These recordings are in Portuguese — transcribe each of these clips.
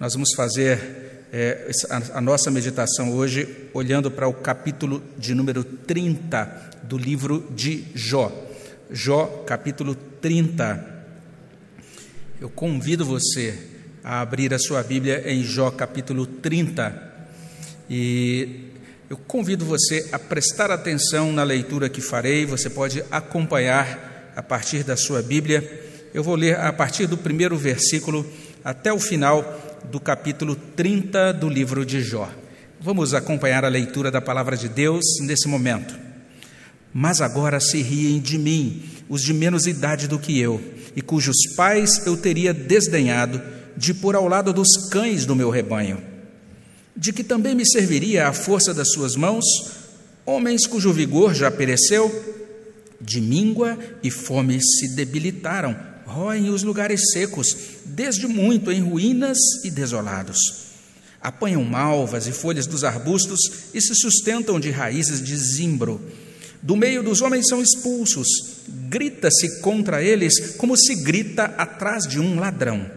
Nós vamos fazer é, a, nossa meditação hoje olhando para o capítulo de número 30 do livro de Jó. Jó, capítulo 30. Eu convido você a abrir a sua Bíblia em Jó, capítulo 30. E eu convido você a prestar atenção na leitura que farei. Você pode acompanhar a partir da sua Bíblia. Eu vou ler a partir do primeiro versículo até o final do capítulo 30 do livro de Jó. Vamos acompanhar a leitura da palavra de Deus nesse momento. Mas agora se riem de mim os de menos idade do que eu, e cujos pais eu teria desdenhado de pôr ao lado dos cães do meu rebanho. De que também me serviria a força das suas mãos, homens cujo vigor já pereceu, de míngua e fome se debilitaram, roem os lugares secos, desde muito em ruínas e desolados. Apanham malvas e folhas dos arbustos e se sustentam de raízes de zimbro. Do meio dos homens são expulsos, grita-se contra eles como se grita atrás de um ladrão.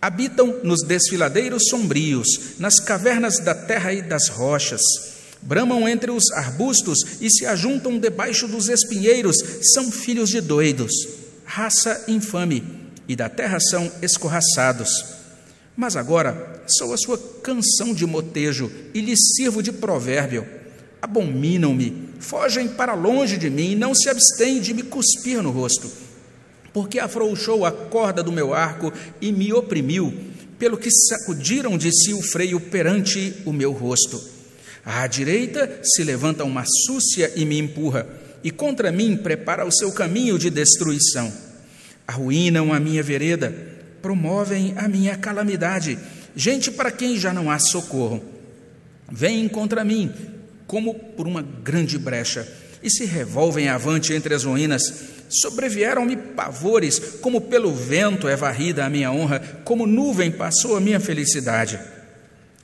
Habitam nos desfiladeiros sombrios, nas cavernas da terra e das rochas. Bramam entre os arbustos e se ajuntam debaixo dos espinheiros, são filhos de doidos raça infame, e da terra são escorraçados. Mas agora sou a sua canção de motejo e lhes sirvo de provérbio. Abominam-me, fogem para longe de mim, não se abstêm de me cuspir no rosto. Porque afrouxou a corda do meu arco e me oprimiu, pelo que sacudiram de si o freio perante o meu rosto. À direita se levanta uma súcia e me empurra e contra mim prepara o seu caminho de destruição. Arruinam a minha vereda, promovem a minha calamidade, gente para quem já não há socorro. Vêm contra mim como por uma grande brecha e se revolvem avante entre as ruínas. Sobrevieram-me pavores, como pelo vento é varrida a minha honra, como nuvem passou a minha felicidade.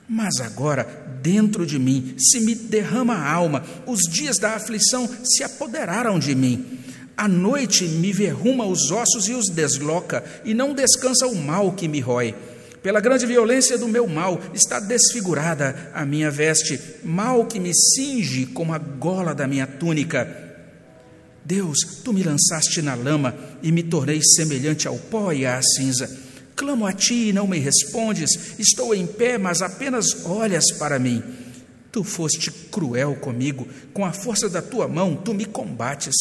Mas agora, dentro de mim, se me derrama a alma, os dias da aflição se apoderaram de mim. A noite me verruma os ossos e os desloca, e não descansa o mal que me rói. Pela grande violência do meu mal está desfigurada a minha veste, mal que me cinge como a gola da minha túnica. Deus, tu me lançaste na lama e me tornei semelhante ao pó e à cinza. Clamo a ti e não me respondes. Estou em pé, mas apenas olhas para mim. Tu foste cruel comigo, com a força da tua mão tu me combates.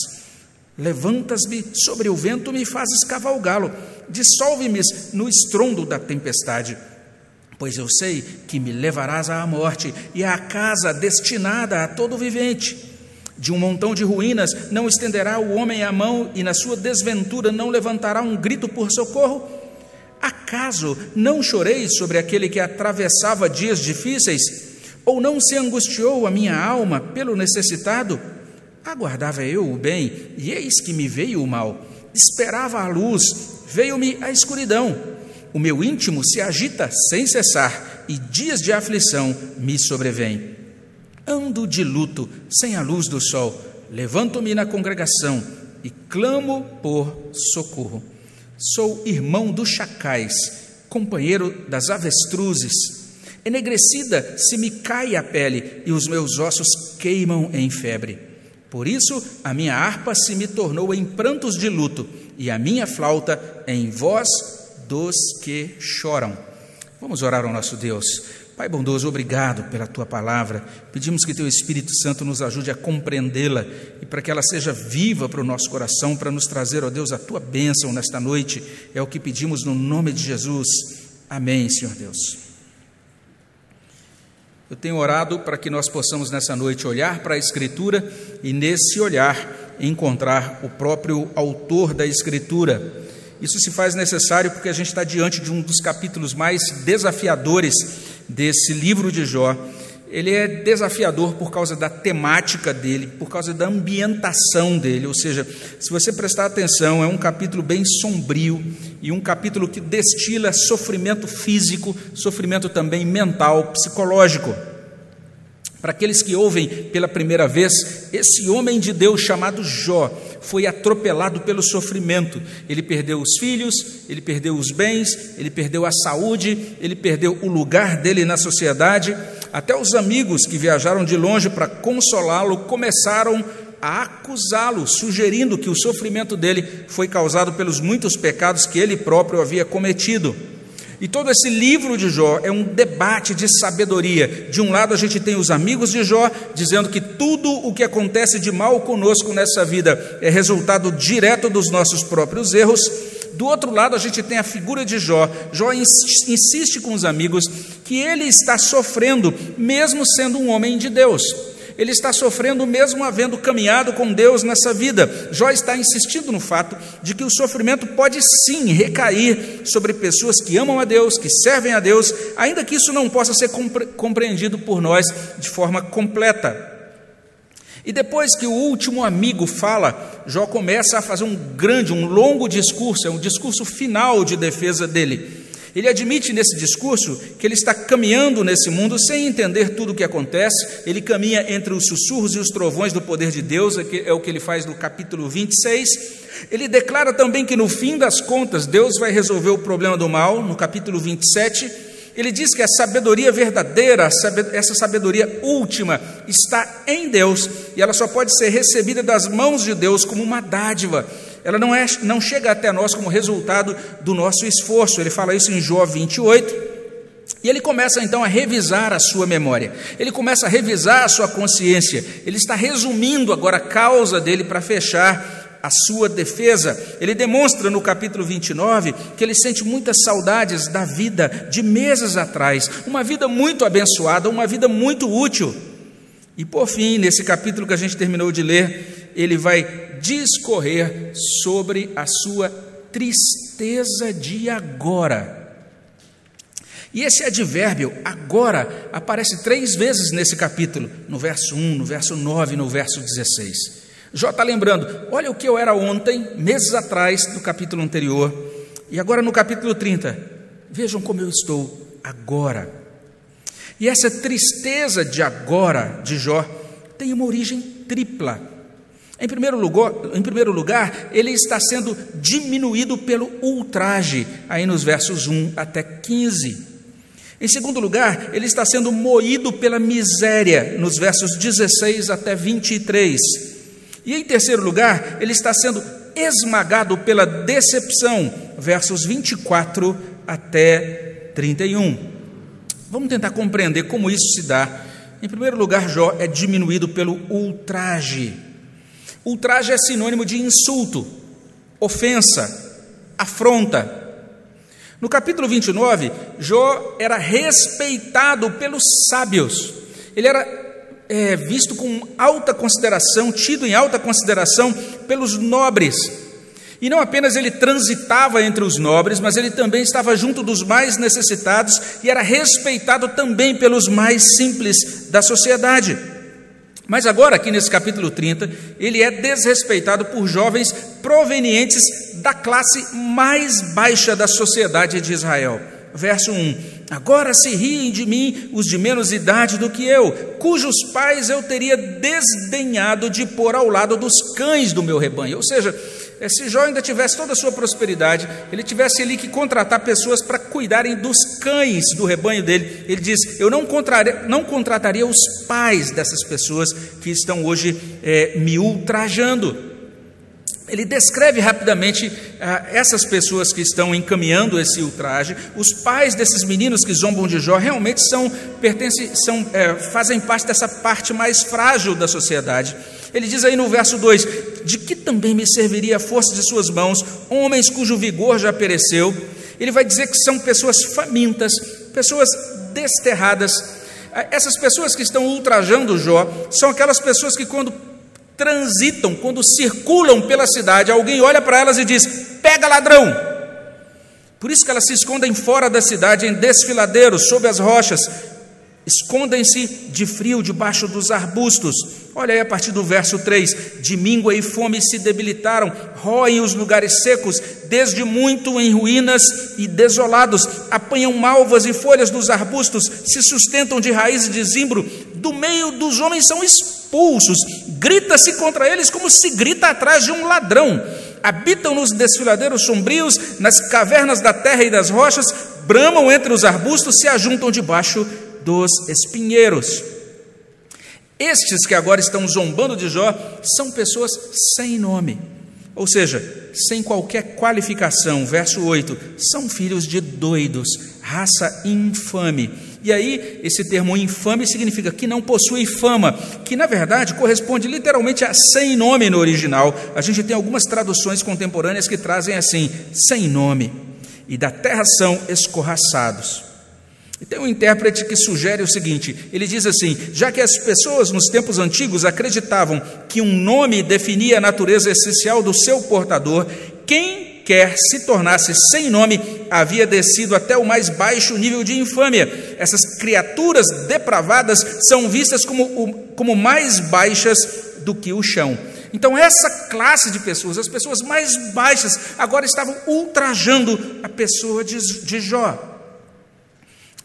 Levantas-me sobre o vento, me fazes cavalgá-lo, dissolve-me no estrondo da tempestade. Pois eu sei que me levarás à morte e à casa destinada a todo vivente. De um montão de ruínas não estenderá o homem a mão, e na sua desventura não levantará um grito por socorro? Acaso não chorei sobre aquele que atravessava dias difíceis? Ou não se angustiou a minha alma pelo necessitado? Aguardava eu o bem, e eis que me veio o mal. Esperava a luz, veio-me a escuridão. O meu íntimo se agita sem cessar, e dias de aflição me sobrevêm. Ando de luto, sem a luz do sol, levanto-me na congregação e clamo por socorro. Sou irmão dos chacais, companheiro das avestruzes. Enegrecida se me cai a pele e os meus ossos queimam em febre. Por isso a minha harpa se me tornou em prantos de luto e a minha flauta em voz dos que choram. Vamos orar ao nosso Deus. Pai bondoso, obrigado pela tua palavra. Pedimos que teu Espírito Santo nos ajude a compreendê-la e para que ela seja viva para o nosso coração, para nos trazer, ó Deus, a tua bênção nesta noite. É o que pedimos no nome de Jesus. Amém, Senhor Deus. Eu tenho orado para que nós possamos nessa noite olhar para a Escritura e, nesse olhar, encontrar o próprio autor da Escritura. Isso se faz necessário porque a gente está diante de um dos capítulos mais desafiadores desse livro de Jó. Ele é desafiador por causa da temática dele, por causa da ambientação dele, ou seja, se você prestar atenção, é um capítulo bem sombrio e um capítulo que destila sofrimento físico, sofrimento também mental, psicológico. Para aqueles que ouvem pela primeira vez, esse homem de Deus chamado Jó foi atropelado pelo sofrimento. Ele perdeu os filhos, ele perdeu os bens, ele perdeu a saúde, ele perdeu o lugar dele na sociedade. Até os amigos que viajaram de longe para consolá-lo começaram a acusá-lo, sugerindo que o sofrimento dele foi causado pelos muitos pecados que ele próprio havia cometido. E todo esse livro de Jó é um debate de sabedoria. De um lado, a gente tem os amigos de Jó dizendo que tudo o que acontece de mal conosco nessa vida é resultado direto dos nossos próprios erros. Do outro lado, a gente tem a figura de Jó. Jó insiste com os amigos que ele está sofrendo, mesmo sendo um homem de Deus ele está sofrendo mesmo havendo caminhado com Deus nessa vida. Jó está insistindo no fato de que o sofrimento pode sim recair sobre pessoas que amam a Deus, que servem a Deus, ainda que isso não possa ser compreendido por nós de forma completa. E depois que o último amigo fala, Jó começa a fazer um grande, um longo discurso, é um discurso final de defesa dele. Ele admite nesse discurso que ele está caminhando nesse mundo sem entender tudo o que acontece, ele caminha entre os sussurros e os trovões do poder de Deus, é, é o que ele faz no capítulo 26. Ele declara também que no fim das contas Deus vai resolver o problema do mal, no capítulo 27. Ele diz que a sabedoria verdadeira, essa sabedoria última, está em Deus e ela só pode ser recebida das mãos de Deus como uma dádiva ela não, é, não chega até nós como resultado do nosso esforço. Ele fala isso em Jó 28. E ele começa então a revisar a sua memória, ele começa a revisar a sua consciência, ele está resumindo agora a causa dele para fechar a sua defesa. Ele demonstra no capítulo 29 que ele sente muitas saudades da vida de meses atrás, uma vida muito abençoada, uma vida muito útil. E por fim, nesse capítulo que a gente terminou de ler, ele vai discorrer sobre a sua tristeza de agora. E esse advérbio, agora, aparece três vezes nesse capítulo, no verso 1, no verso 9 e no verso 16. Jó está lembrando, olha o que eu era ontem, meses atrás, no capítulo anterior, e agora no capítulo 30, vejam como eu estou agora. E essa tristeza de agora de Jó tem uma origem tripla. Em primeiro, lugar, em primeiro lugar, ele está sendo diminuído pelo ultraje, aí nos versos 1 até 15. Em segundo lugar, ele está sendo moído pela miséria, nos versos 16 até 23. E em terceiro lugar, ele está sendo esmagado pela decepção, versos 24 até 31. Vamos tentar compreender como isso se dá. Em primeiro lugar, Jó é diminuído pelo ultraje. Ultraje é sinônimo de insulto, ofensa, afronta. No capítulo 29, Jó era respeitado pelos sábios, ele era é, visto com alta consideração, tido em alta consideração pelos nobres. E não apenas ele transitava entre os nobres, mas ele também estava junto dos mais necessitados e era respeitado também pelos mais simples da sociedade. Mas agora, aqui nesse capítulo 30, ele é desrespeitado por jovens provenientes da classe mais baixa da sociedade de Israel. Verso 1: Agora se riem de mim os de menos idade do que eu, cujos pais eu teria desdenhado de pôr ao lado dos cães do meu rebanho. Ou seja, se Jó ainda tivesse toda a sua prosperidade, ele tivesse ali que contratar pessoas para cuidarem dos cães do rebanho dele. Ele diz: Eu não, não contrataria os pais dessas pessoas que estão hoje é, me ultrajando. Ele descreve rapidamente ah, essas pessoas que estão encaminhando esse ultraje. Os pais desses meninos que zombam de Jó realmente são, pertencem, são, é, fazem parte dessa parte mais frágil da sociedade. Ele diz aí no verso 2: De que também me serviria a força de suas mãos, homens cujo vigor já pereceu? Ele vai dizer que são pessoas famintas, pessoas desterradas. Ah, essas pessoas que estão ultrajando Jó são aquelas pessoas que, quando transitam, quando circulam pela cidade, alguém olha para elas e diz: pega ladrão. Por isso que elas se escondem fora da cidade, em desfiladeiros, sob as rochas, escondem-se de frio debaixo dos arbustos. Olha aí a partir do verso 3: De míngua e fome se debilitaram, roem os lugares secos, desde muito em ruínas e desolados, apanham malvas e folhas dos arbustos, se sustentam de raízes de zimbro, do meio dos homens são expulsos. Grita-se contra eles como se grita atrás de um ladrão. Habitam nos desfiladeiros sombrios, nas cavernas da terra e das rochas, bramam entre os arbustos, se ajuntam debaixo dos espinheiros. Estes que agora estão zombando de Jó são pessoas sem nome, ou seja, sem qualquer qualificação. Verso 8: são filhos de doidos, raça infame. E aí, esse termo infame significa que não possui fama, que na verdade corresponde literalmente a sem nome no original. A gente tem algumas traduções contemporâneas que trazem assim: sem nome. E da terra são escorraçados. Tem um intérprete que sugere o seguinte: ele diz assim, já que as pessoas nos tempos antigos acreditavam que um nome definia a natureza essencial do seu portador, quem quer se tornasse sem nome havia descido até o mais baixo nível de infâmia. Essas criaturas depravadas são vistas como, como mais baixas do que o chão. Então, essa classe de pessoas, as pessoas mais baixas, agora estavam ultrajando a pessoa de, de Jó.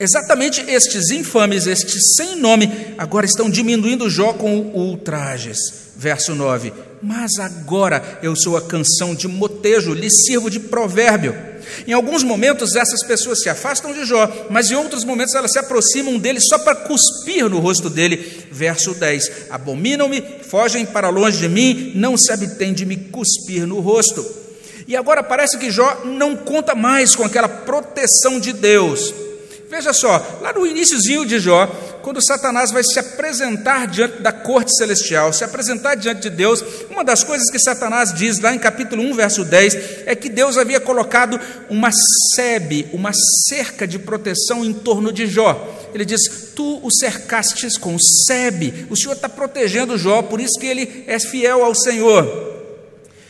Exatamente estes infames, estes sem nome, agora estão diminuindo Jó com ultrajes. Verso 9: Mas agora eu sou a canção de motejo, lhe sirvo de provérbio. Em alguns momentos essas pessoas se afastam de Jó, mas em outros momentos elas se aproximam dele só para cuspir no rosto dele. Verso 10: Abominam-me, fogem para longe de mim, não se abtêm de me cuspir no rosto. E agora parece que Jó não conta mais com aquela proteção de Deus. Veja só, lá no iníciozinho de Jó, quando Satanás vai se apresentar diante da corte celestial, se apresentar diante de Deus, uma das coisas que Satanás diz lá em capítulo 1, verso 10, é que Deus havia colocado uma sebe, uma cerca de proteção em torno de Jó. Ele diz: Tu o cercastes com sebe, o Senhor está protegendo Jó, por isso que ele é fiel ao Senhor.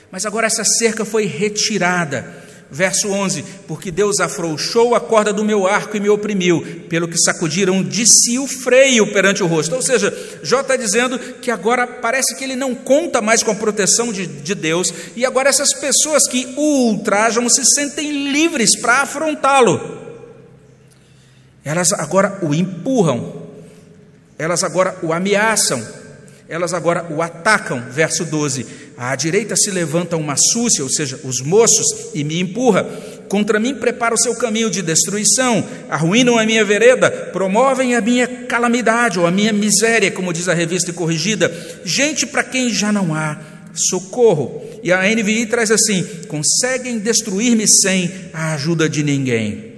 Mas agora essa cerca foi retirada. Verso 11: Porque Deus afrouxou a corda do meu arco e me oprimiu, pelo que sacudiram de si o freio perante o rosto. Ou seja, Jó está dizendo que agora parece que ele não conta mais com a proteção de, de Deus, e agora essas pessoas que o ultrajam se sentem livres para afrontá-lo. Elas agora o empurram, elas agora o ameaçam, elas agora o atacam. Verso 12: À direita se levanta uma súcia, ou seja, os moços, e me empurra. Contra mim prepara o seu caminho de destruição, arruinam a minha vereda, promovem a minha calamidade ou a minha miséria, como diz a revista corrigida. Gente para quem já não há socorro. E a NVI traz assim: conseguem destruir-me sem a ajuda de ninguém.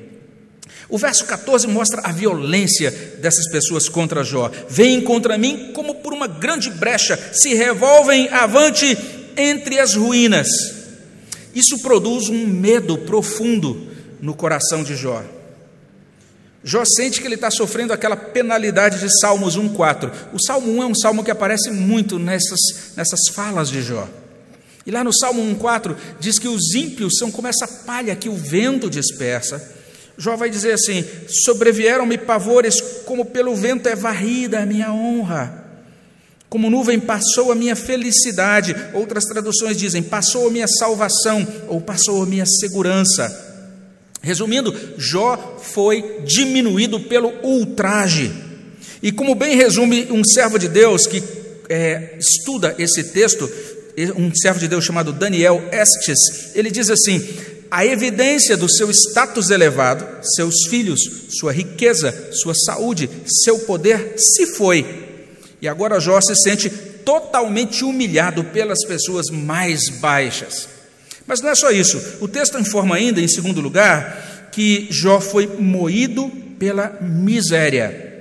O verso 14 mostra a violência dessas pessoas contra Jó. Vêm contra mim como por uma grande brecha, se revolvem avante entre as ruínas. Isso produz um medo profundo no coração de Jó. Jó sente que ele está sofrendo aquela penalidade de Salmos 1,4. O Salmo 1 é um salmo que aparece muito nessas, nessas falas de Jó. E lá no Salmo 1,4 diz que os ímpios são como essa palha que o vento dispersa Jó vai dizer assim: sobrevieram-me pavores, como pelo vento é varrida a minha honra, como nuvem passou a minha felicidade. Outras traduções dizem: passou a minha salvação, ou passou a minha segurança. Resumindo, Jó foi diminuído pelo ultraje. E como bem resume um servo de Deus que é, estuda esse texto, um servo de Deus chamado Daniel Estes, ele diz assim: a evidência do seu status elevado, seus filhos, sua riqueza, sua saúde, seu poder se foi. E agora Jó se sente totalmente humilhado pelas pessoas mais baixas. Mas não é só isso. O texto informa ainda, em segundo lugar, que Jó foi moído pela miséria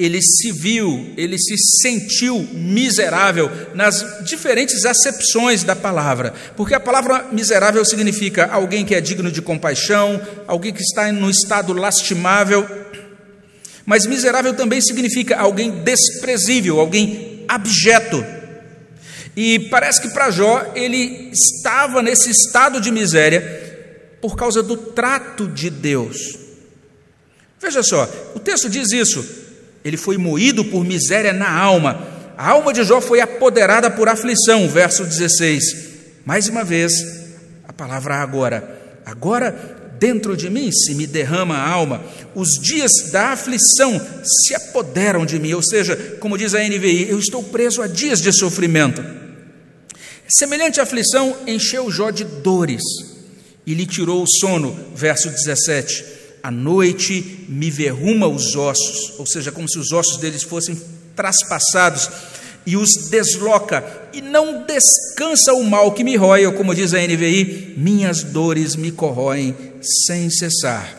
ele se viu, ele se sentiu miserável nas diferentes acepções da palavra, porque a palavra miserável significa alguém que é digno de compaixão, alguém que está no estado lastimável, mas miserável também significa alguém desprezível, alguém abjeto. E parece que para Jó ele estava nesse estado de miséria por causa do trato de Deus. Veja só, o texto diz isso, ele foi moído por miséria na alma. A alma de Jó foi apoderada por aflição, verso 16. Mais uma vez, a palavra agora. Agora dentro de mim se me derrama a alma. Os dias da aflição se apoderam de mim, ou seja, como diz a NVI, eu estou preso a dias de sofrimento. Semelhante aflição encheu Jó de dores e lhe tirou o sono, verso 17. A noite me verruma os ossos, ou seja, como se os ossos deles fossem traspassados e os desloca, e não descansa o mal que me rói, ou como diz a NVI, minhas dores me corroem sem cessar.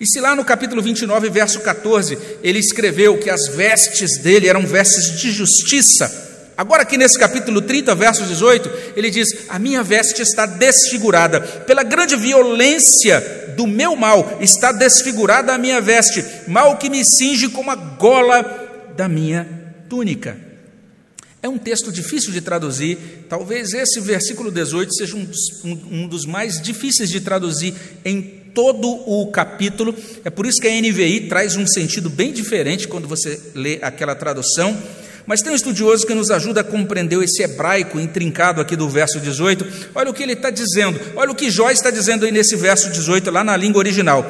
E se lá no capítulo 29, verso 14, ele escreveu que as vestes dele eram vestes de justiça, Agora, aqui nesse capítulo 30, verso 18, ele diz: A minha veste está desfigurada, pela grande violência do meu mal está desfigurada a minha veste, mal que me cinge como a gola da minha túnica. É um texto difícil de traduzir, talvez esse versículo 18 seja um dos, um, um dos mais difíceis de traduzir em todo o capítulo, é por isso que a NVI traz um sentido bem diferente quando você lê aquela tradução. Mas tem um estudioso que nos ajuda a compreender esse hebraico intrincado aqui do verso 18. Olha o que ele está dizendo, olha o que Jó está dizendo aí nesse verso 18, lá na língua original.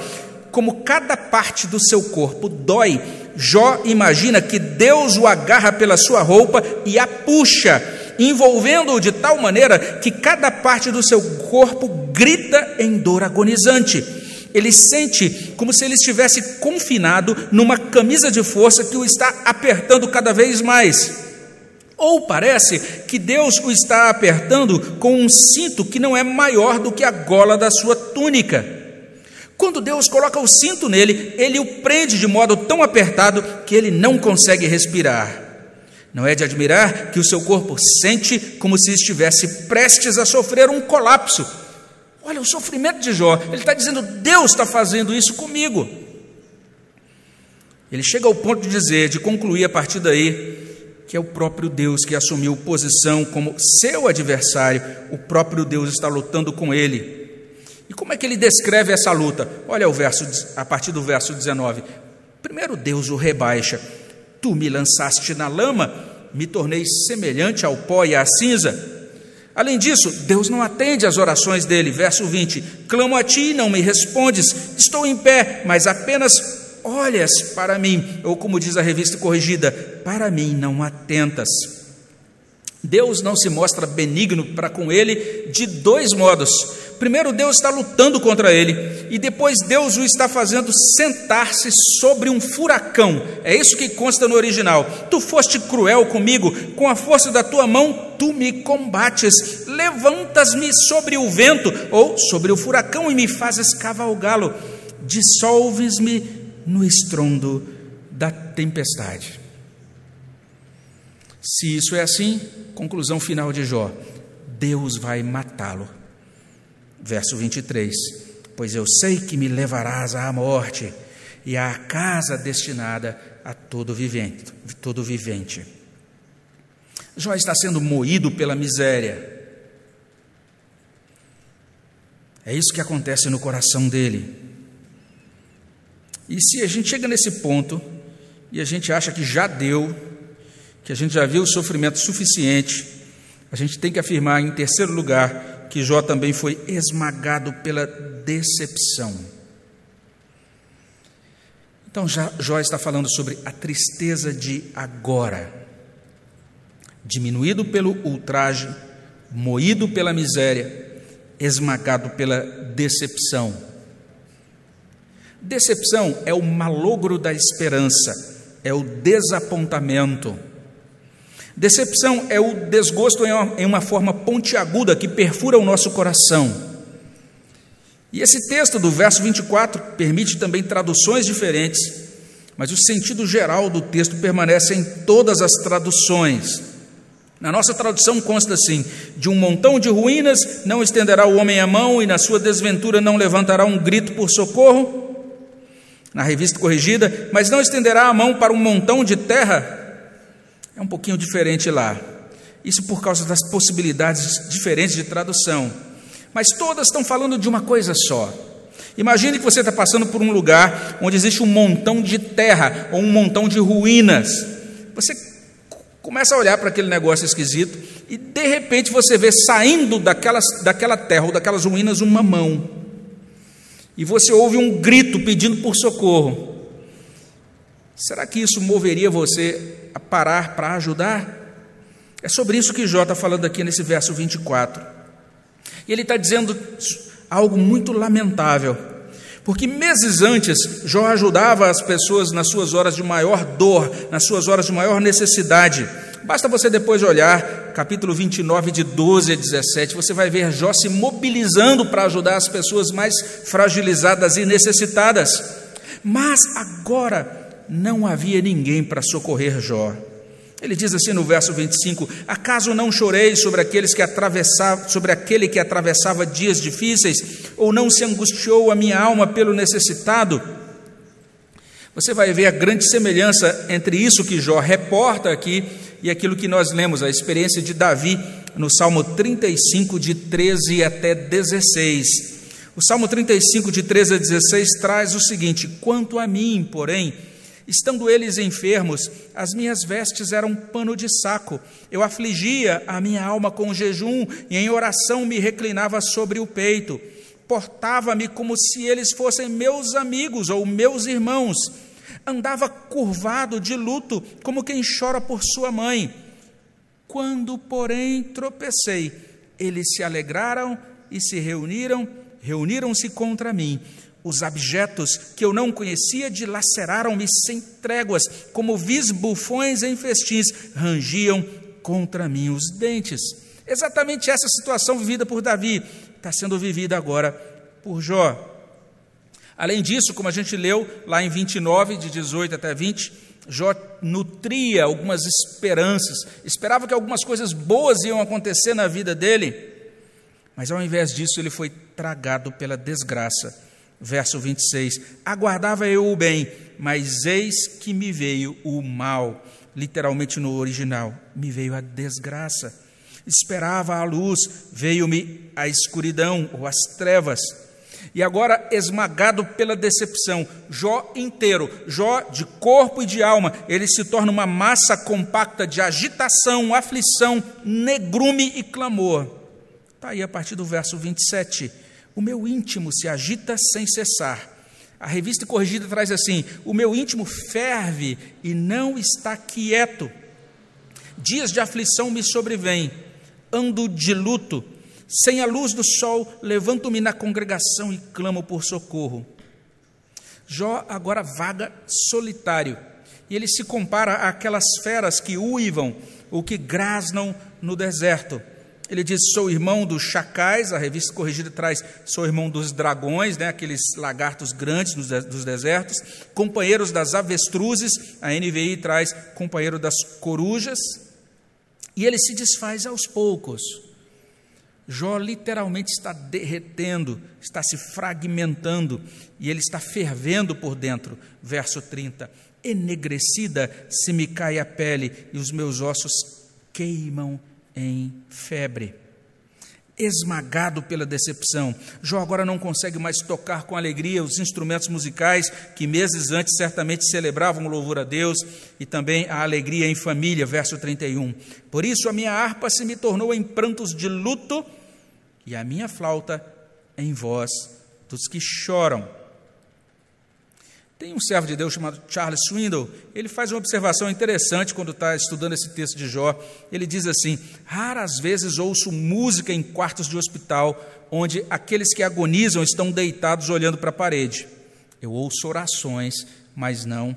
Como cada parte do seu corpo dói Jó imagina que Deus o agarra pela sua roupa e a puxa, envolvendo-o de tal maneira que cada parte do seu corpo grita em dor agonizante. Ele sente como se ele estivesse confinado numa camisa de força que o está apertando cada vez mais. Ou parece que Deus o está apertando com um cinto que não é maior do que a gola da sua túnica. Quando Deus coloca o cinto nele, ele o prende de modo tão apertado que ele não consegue respirar. Não é de admirar que o seu corpo sente como se estivesse prestes a sofrer um colapso. Olha o sofrimento de Jó. Ele está dizendo: Deus está fazendo isso comigo. Ele chega ao ponto de dizer, de concluir a partir daí, que é o próprio Deus que assumiu posição como seu adversário, o próprio Deus está lutando com ele. Como é que ele descreve essa luta? Olha o verso a partir do verso 19. Primeiro Deus o rebaixa. Tu me lançaste na lama, me tornei semelhante ao pó e à cinza. Além disso, Deus não atende às orações dele. Verso 20: Clamo a ti e não me respondes. Estou em pé, mas apenas olhas para mim. Ou como diz a revista corrigida, para mim não atentas. Deus não se mostra benigno para com ele de dois modos. Primeiro, Deus está lutando contra ele, e depois, Deus o está fazendo sentar-se sobre um furacão. É isso que consta no original. Tu foste cruel comigo, com a força da tua mão tu me combates. Levantas-me sobre o vento ou sobre o furacão e me fazes cavalgá-lo. Dissolves-me no estrondo da tempestade. Se isso é assim, conclusão final de Jó: Deus vai matá-lo Verso 23: Pois eu sei que me levarás à morte e à casa destinada a todo vivente, todo vivente. Jó está sendo moído pela miséria. É isso que acontece no coração dele. E se a gente chega nesse ponto e a gente acha que já deu, que a gente já viu o sofrimento suficiente, a gente tem que afirmar, em terceiro lugar, que Jó também foi esmagado pela decepção. Então, Jó está falando sobre a tristeza de agora, diminuído pelo ultraje, moído pela miséria, esmagado pela decepção. Decepção é o malogro da esperança, é o desapontamento Decepção é o desgosto em uma forma pontiaguda que perfura o nosso coração. E esse texto do verso 24 permite também traduções diferentes, mas o sentido geral do texto permanece em todas as traduções. Na nossa tradução consta assim: de um montão de ruínas não estenderá o homem a mão, e na sua desventura não levantará um grito por socorro. Na revista corrigida, mas não estenderá a mão para um montão de terra é um pouquinho diferente lá. Isso por causa das possibilidades diferentes de tradução. Mas todas estão falando de uma coisa só. Imagine que você está passando por um lugar onde existe um montão de terra ou um montão de ruínas. Você começa a olhar para aquele negócio esquisito e de repente você vê saindo daquelas, daquela terra ou daquelas ruínas uma mão. e você ouve um grito pedindo por socorro, será que isso moveria você a parar para ajudar? É sobre isso que Jó está falando aqui nesse verso 24. E ele está dizendo algo muito lamentável, porque meses antes Jó ajudava as pessoas nas suas horas de maior dor, nas suas horas de maior necessidade. Basta você depois olhar capítulo 29, de 12 a 17, você vai ver Jó se mobilizando para ajudar as pessoas mais fragilizadas e necessitadas. Mas agora não havia ninguém para socorrer Jó. Ele diz assim no verso 25: Acaso não chorei sobre aqueles que atravessavam, sobre aquele que atravessava dias difíceis, ou não se angustiou a minha alma pelo necessitado? Você vai ver a grande semelhança entre isso que Jó reporta aqui e aquilo que nós lemos, a experiência de Davi no Salmo 35, de 13 até 16. O Salmo 35, de 13 a 16, traz o seguinte: Quanto a mim, porém, Estando eles enfermos, as minhas vestes eram pano de saco. Eu afligia a minha alma com jejum e em oração me reclinava sobre o peito. Portava-me como se eles fossem meus amigos ou meus irmãos. Andava curvado de luto, como quem chora por sua mãe. Quando, porém, tropecei, eles se alegraram e se reuniram, reuniram-se contra mim. Os abjetos que eu não conhecia dilaceraram-me sem tréguas, como vis bufões em festins, rangiam contra mim os dentes. Exatamente essa situação vivida por Davi está sendo vivida agora por Jó. Além disso, como a gente leu lá em 29, de 18 até 20, Jó nutria algumas esperanças, esperava que algumas coisas boas iam acontecer na vida dele, mas ao invés disso, ele foi tragado pela desgraça verso 26. Aguardava eu o bem, mas eis que me veio o mal. Literalmente no original, me veio a desgraça. Esperava a luz, veio-me a escuridão ou as trevas. E agora, esmagado pela decepção, Jó inteiro, Jó de corpo e de alma, ele se torna uma massa compacta de agitação, aflição, negrume e clamor. Está aí a partir do verso 27. O meu íntimo se agita sem cessar. A revista corrigida traz assim: o meu íntimo ferve e não está quieto. Dias de aflição me sobrevêm, ando de luto, sem a luz do sol, levanto-me na congregação e clamo por socorro. Jó agora vaga solitário, e ele se compara àquelas feras que uivam ou que grasnam no deserto. Ele diz: sou irmão dos chacais, a revista corrigida traz: sou irmão dos dragões, né, aqueles lagartos grandes dos desertos, companheiros das avestruzes, a NVI traz companheiro das corujas, e ele se desfaz aos poucos. Jó literalmente está derretendo, está se fragmentando e ele está fervendo por dentro. Verso 30. Enegrecida se me cai a pele e os meus ossos queimam em febre. Esmagado pela decepção, Jó agora não consegue mais tocar com alegria os instrumentos musicais que meses antes certamente celebravam o louvor a Deus e também a alegria em família, verso 31. Por isso a minha harpa se me tornou em prantos de luto e a minha flauta em voz dos que choram. Tem um servo de Deus chamado Charles Swindoll, ele faz uma observação interessante quando está estudando esse texto de Jó. Ele diz assim: Raras vezes ouço música em quartos de hospital, onde aqueles que agonizam estão deitados olhando para a parede. Eu ouço orações, mas não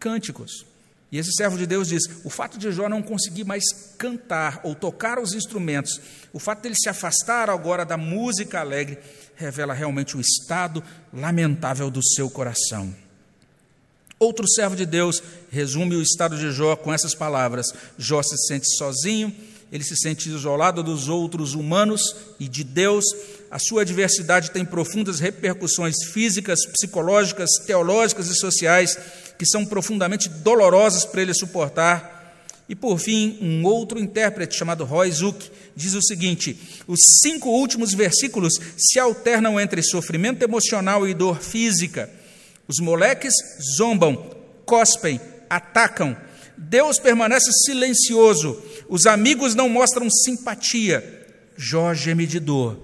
cânticos. E esse servo de Deus diz: o fato de Jó não conseguir mais cantar ou tocar os instrumentos, o fato dele se afastar agora da música alegre, revela realmente o estado lamentável do seu coração. Outro servo de Deus resume o estado de Jó com essas palavras: Jó se sente sozinho, ele se sente isolado dos outros humanos e de Deus. A sua adversidade tem profundas repercussões físicas, psicológicas, teológicas e sociais que são profundamente dolorosas para ele suportar. E por fim, um outro intérprete chamado Roy Zuck diz o seguinte: os cinco últimos versículos se alternam entre sofrimento emocional e dor física. Os moleques zombam, cospem, atacam. Deus permanece silencioso. Os amigos não mostram simpatia. Jó geme de dor.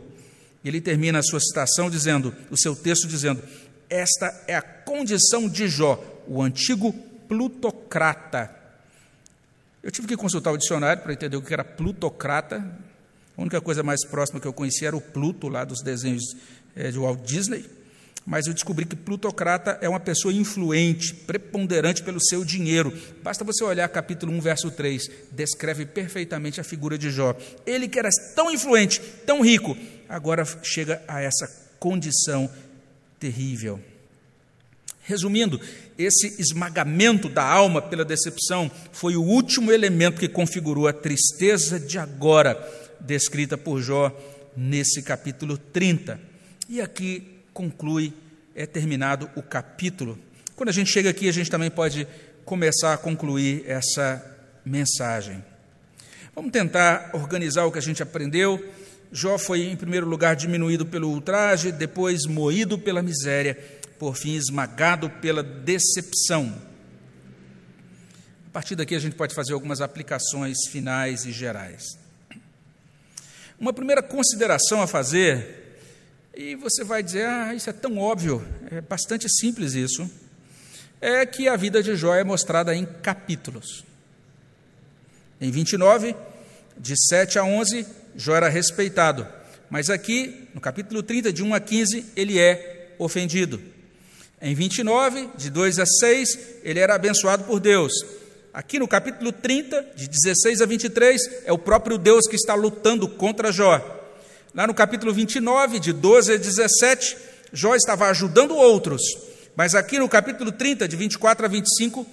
Ele termina a sua citação dizendo, o seu texto dizendo: Esta é a condição de Jó, o antigo plutocrata. Eu tive que consultar o dicionário para entender o que era plutocrata. A única coisa mais próxima que eu conhecia era o Pluto, lá dos desenhos é, de Walt Disney. Mas eu descobri que plutocrata é uma pessoa influente, preponderante pelo seu dinheiro. Basta você olhar capítulo 1, verso 3, descreve perfeitamente a figura de Jó. Ele que era tão influente, tão rico, agora chega a essa condição terrível. Resumindo, esse esmagamento da alma pela decepção foi o último elemento que configurou a tristeza de agora, descrita por Jó nesse capítulo 30. E aqui conclui, é terminado o capítulo. Quando a gente chega aqui, a gente também pode começar a concluir essa mensagem. Vamos tentar organizar o que a gente aprendeu. Jó foi, em primeiro lugar, diminuído pelo ultraje, depois moído pela miséria por fim esmagado pela decepção. A partir daqui a gente pode fazer algumas aplicações finais e gerais. Uma primeira consideração a fazer, e você vai dizer, ah, isso é tão óbvio, é bastante simples isso, é que a vida de Jó é mostrada em capítulos. Em 29, de 7 a 11, Jó era respeitado, mas aqui, no capítulo 30, de 1 a 15, ele é ofendido. Em 29, de 2 a 6, ele era abençoado por Deus. Aqui no capítulo 30, de 16 a 23, é o próprio Deus que está lutando contra Jó. Lá no capítulo 29, de 12 a 17, Jó estava ajudando outros. Mas aqui no capítulo 30, de 24 a 25,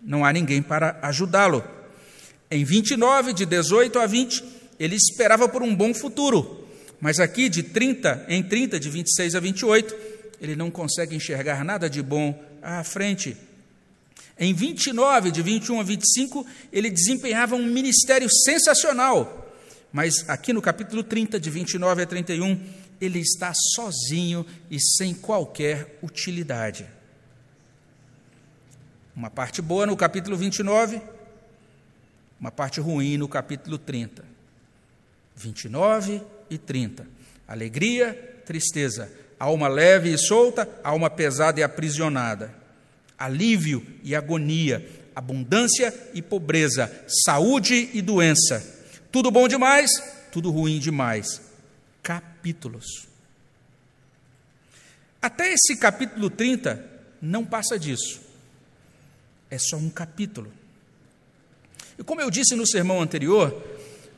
não há ninguém para ajudá-lo. Em 29, de 18 a 20, ele esperava por um bom futuro. Mas aqui de 30, em 30, de 26 a 28, ele não consegue enxergar nada de bom à frente. Em 29, de 21 a 25, ele desempenhava um ministério sensacional, mas aqui no capítulo 30, de 29 a 31, ele está sozinho e sem qualquer utilidade. Uma parte boa no capítulo 29, uma parte ruim no capítulo 30. 29 e 30. Alegria, tristeza alma leve e solta, alma pesada e aprisionada, alívio e agonia, abundância e pobreza, saúde e doença, tudo bom demais, tudo ruim demais. Capítulos. Até esse capítulo 30 não passa disso. É só um capítulo. E como eu disse no sermão anterior,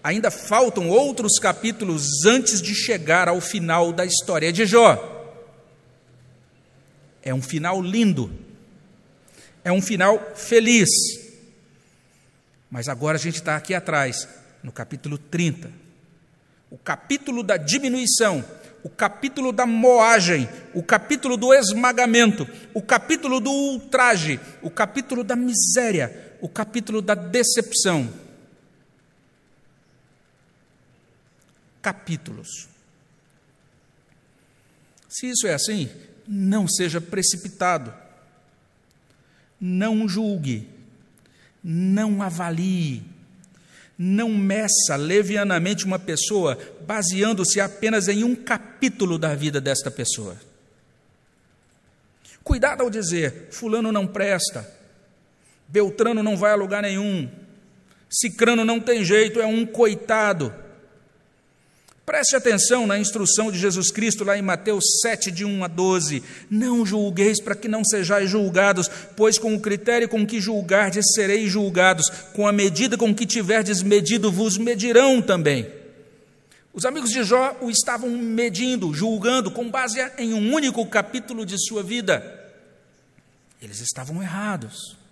ainda faltam outros capítulos antes de chegar ao final da história de Jó. É um final lindo. É um final feliz. Mas agora a gente está aqui atrás, no capítulo 30. O capítulo da diminuição, o capítulo da moagem, o capítulo do esmagamento, o capítulo do ultraje, o capítulo da miséria, o capítulo da decepção. Capítulos. Se isso é assim, não seja precipitado, não julgue, não avalie, não meça levianamente uma pessoa baseando-se apenas em um capítulo da vida desta pessoa. Cuidado ao dizer: Fulano não presta, Beltrano não vai a lugar nenhum, Cicrano não tem jeito, é um coitado. Preste atenção na instrução de Jesus Cristo lá em Mateus 7, de 1 a 12. Não julgueis para que não sejais julgados, pois com o critério com que julgardes sereis julgados, com a medida com que tiverdes medido vos medirão também. Os amigos de Jó o estavam medindo, julgando, com base em um único capítulo de sua vida. Eles estavam errados.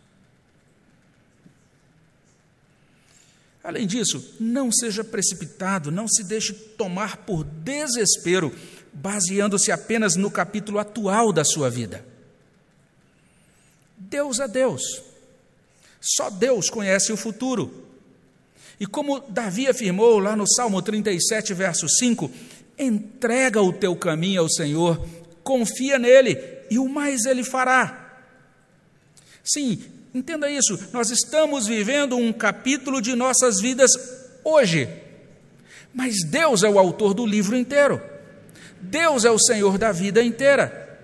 Além disso, não seja precipitado, não se deixe tomar por desespero, baseando-se apenas no capítulo atual da sua vida. Deus é Deus. Só Deus conhece o futuro. E como Davi afirmou lá no Salmo 37, verso 5, entrega o teu caminho ao Senhor, confia nele e o mais ele fará. Sim, Entenda isso, nós estamos vivendo um capítulo de nossas vidas hoje, mas Deus é o autor do livro inteiro. Deus é o Senhor da vida inteira.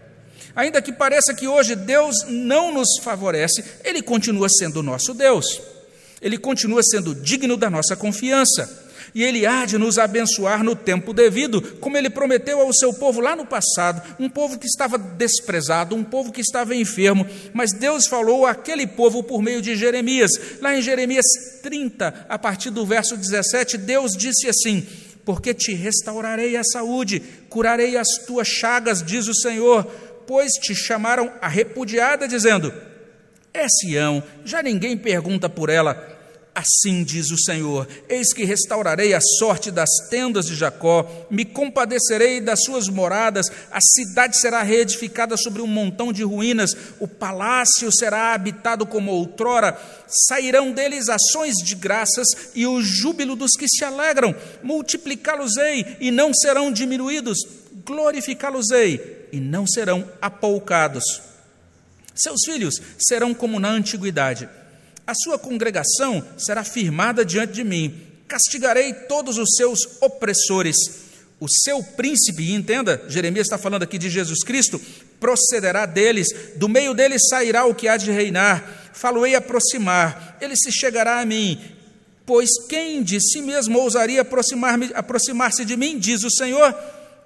Ainda que pareça que hoje Deus não nos favorece, Ele continua sendo nosso Deus. Ele continua sendo digno da nossa confiança. E Ele há de nos abençoar no tempo devido, como Ele prometeu ao seu povo lá no passado, um povo que estava desprezado, um povo que estava enfermo, mas Deus falou àquele povo por meio de Jeremias. Lá em Jeremias 30, a partir do verso 17, Deus disse assim: Porque te restaurarei a saúde, curarei as tuas chagas, diz o Senhor, pois te chamaram a repudiada, dizendo: É Sião, já ninguém pergunta por ela Assim diz o Senhor: Eis que restaurarei a sorte das tendas de Jacó, me compadecerei das suas moradas, a cidade será reedificada sobre um montão de ruínas, o palácio será habitado como outrora, sairão deles ações de graças e o júbilo dos que se alegram, multiplicá-los-ei e não serão diminuídos, glorificá-los-ei e não serão apoucados. Seus filhos serão como na antiguidade a sua congregação será firmada diante de mim. Castigarei todos os seus opressores. O seu príncipe, entenda, Jeremias está falando aqui de Jesus Cristo, procederá deles, do meio deles sairá o que há de reinar. Falo-ei aproximar, ele se chegará a mim. Pois quem de si mesmo ousaria aproximar-se aproximar de mim, diz o Senhor?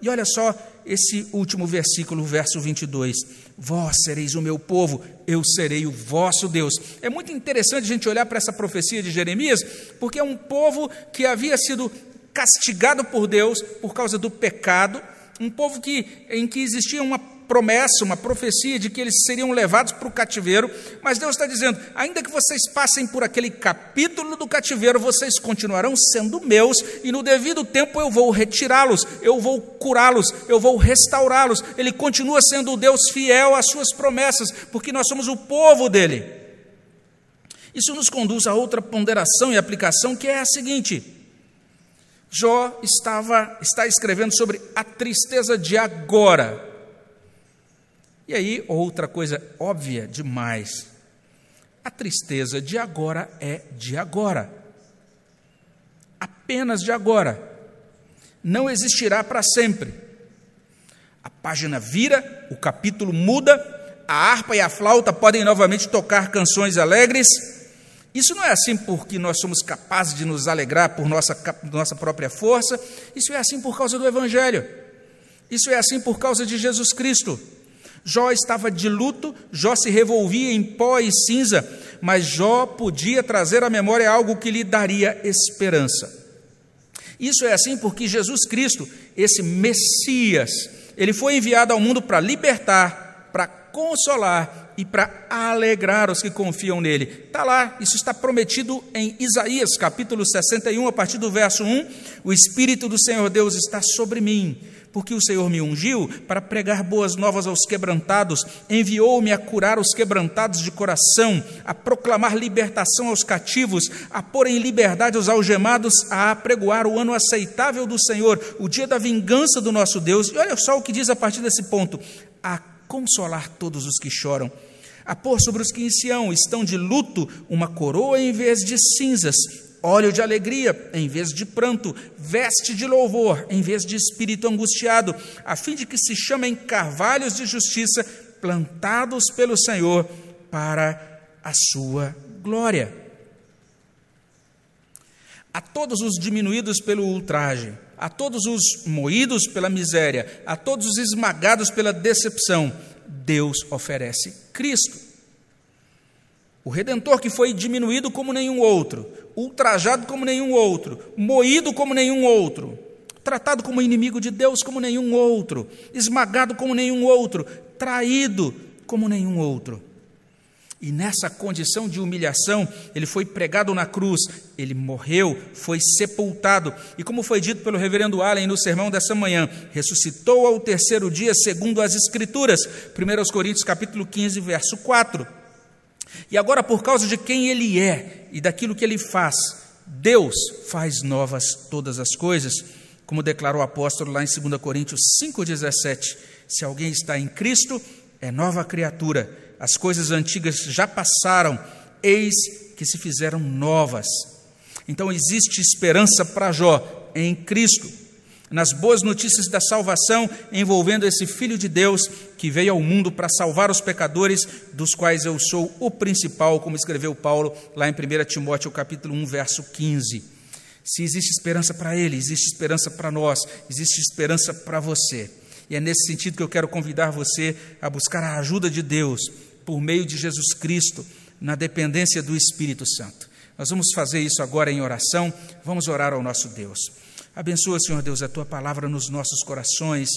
E olha só esse último versículo, verso 22. Vós sereis o meu povo, eu serei o vosso Deus. É muito interessante a gente olhar para essa profecia de Jeremias, porque é um povo que havia sido castigado por Deus por causa do pecado, um povo que, em que existia uma promessa, uma profecia de que eles seriam levados para o cativeiro, mas Deus está dizendo: ainda que vocês passem por aquele capítulo do cativeiro, vocês continuarão sendo meus, e no devido tempo eu vou retirá-los, eu vou curá-los, eu vou restaurá-los. Ele continua sendo o Deus fiel às suas promessas, porque nós somos o povo dele. Isso nos conduz a outra ponderação e aplicação, que é a seguinte. Jó estava, está escrevendo sobre a tristeza de agora. E aí, outra coisa óbvia demais: a tristeza de agora é de agora, apenas de agora, não existirá para sempre. A página vira, o capítulo muda, a harpa e a flauta podem novamente tocar canções alegres. Isso não é assim porque nós somos capazes de nos alegrar por nossa, nossa própria força, isso é assim por causa do Evangelho, isso é assim por causa de Jesus Cristo. Jó estava de luto, Jó se revolvia em pó e cinza, mas Jó podia trazer à memória algo que lhe daria esperança. Isso é assim porque Jesus Cristo, esse Messias, ele foi enviado ao mundo para libertar, para consolar e para alegrar os que confiam nele. Está lá, isso está prometido em Isaías capítulo 61, a partir do verso 1: O Espírito do Senhor Deus está sobre mim porque o Senhor me ungiu para pregar boas novas aos quebrantados, enviou-me a curar os quebrantados de coração, a proclamar libertação aos cativos, a pôr em liberdade os algemados, a apregoar o ano aceitável do Senhor, o dia da vingança do nosso Deus. E olha só o que diz a partir desse ponto: a consolar todos os que choram a pôr sobre os que em Sião estão de luto uma coroa em vez de cinzas, óleo de alegria em vez de pranto, veste de louvor em vez de espírito angustiado, a fim de que se chamem carvalhos de justiça plantados pelo Senhor para a sua glória. A todos os diminuídos pelo ultraje, a todos os moídos pela miséria, a todos os esmagados pela decepção, Deus oferece Cristo. O redentor que foi diminuído como nenhum outro, ultrajado como nenhum outro, moído como nenhum outro, tratado como inimigo de Deus como nenhum outro, esmagado como nenhum outro, traído como nenhum outro. E nessa condição de humilhação, ele foi pregado na cruz, ele morreu, foi sepultado, e como foi dito pelo reverendo Allen no sermão dessa manhã, ressuscitou ao terceiro dia, segundo as Escrituras, 1 Coríntios capítulo 15, verso 4. E agora, por causa de quem Ele é e daquilo que Ele faz, Deus faz novas todas as coisas, como declarou o apóstolo lá em 2 Coríntios 5,17: Se alguém está em Cristo, é nova criatura, as coisas antigas já passaram, eis que se fizeram novas. Então existe esperança para Jó em Cristo. Nas boas notícias da salvação envolvendo esse Filho de Deus que veio ao mundo para salvar os pecadores, dos quais eu sou o principal, como escreveu Paulo lá em 1 Timóteo capítulo 1, verso 15. Se existe esperança para ele, existe esperança para nós, existe esperança para você. E é nesse sentido que eu quero convidar você a buscar a ajuda de Deus por meio de Jesus Cristo, na dependência do Espírito Santo. Nós vamos fazer isso agora em oração, vamos orar ao nosso Deus. Abençoa, Senhor Deus, a tua palavra nos nossos corações.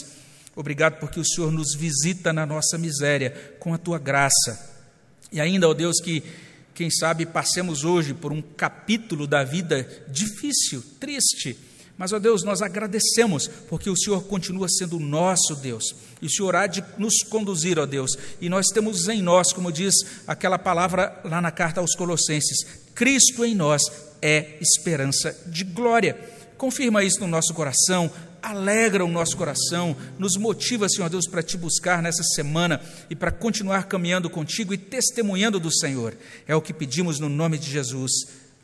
Obrigado porque o Senhor nos visita na nossa miséria com a tua graça. E ainda, ó Deus, que quem sabe passemos hoje por um capítulo da vida difícil, triste, mas, ó Deus, nós agradecemos, porque o Senhor continua sendo o nosso Deus, e o Senhor há de nos conduzir, ó Deus, e nós temos em nós, como diz aquela palavra lá na carta aos Colossenses, Cristo em nós é esperança de glória. Confirma isso no nosso coração, alegra o nosso coração, nos motiva, Senhor Deus, para te buscar nessa semana e para continuar caminhando contigo e testemunhando do Senhor. É o que pedimos no nome de Jesus.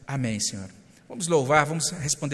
Amém, Senhor. Vamos louvar, vamos responder.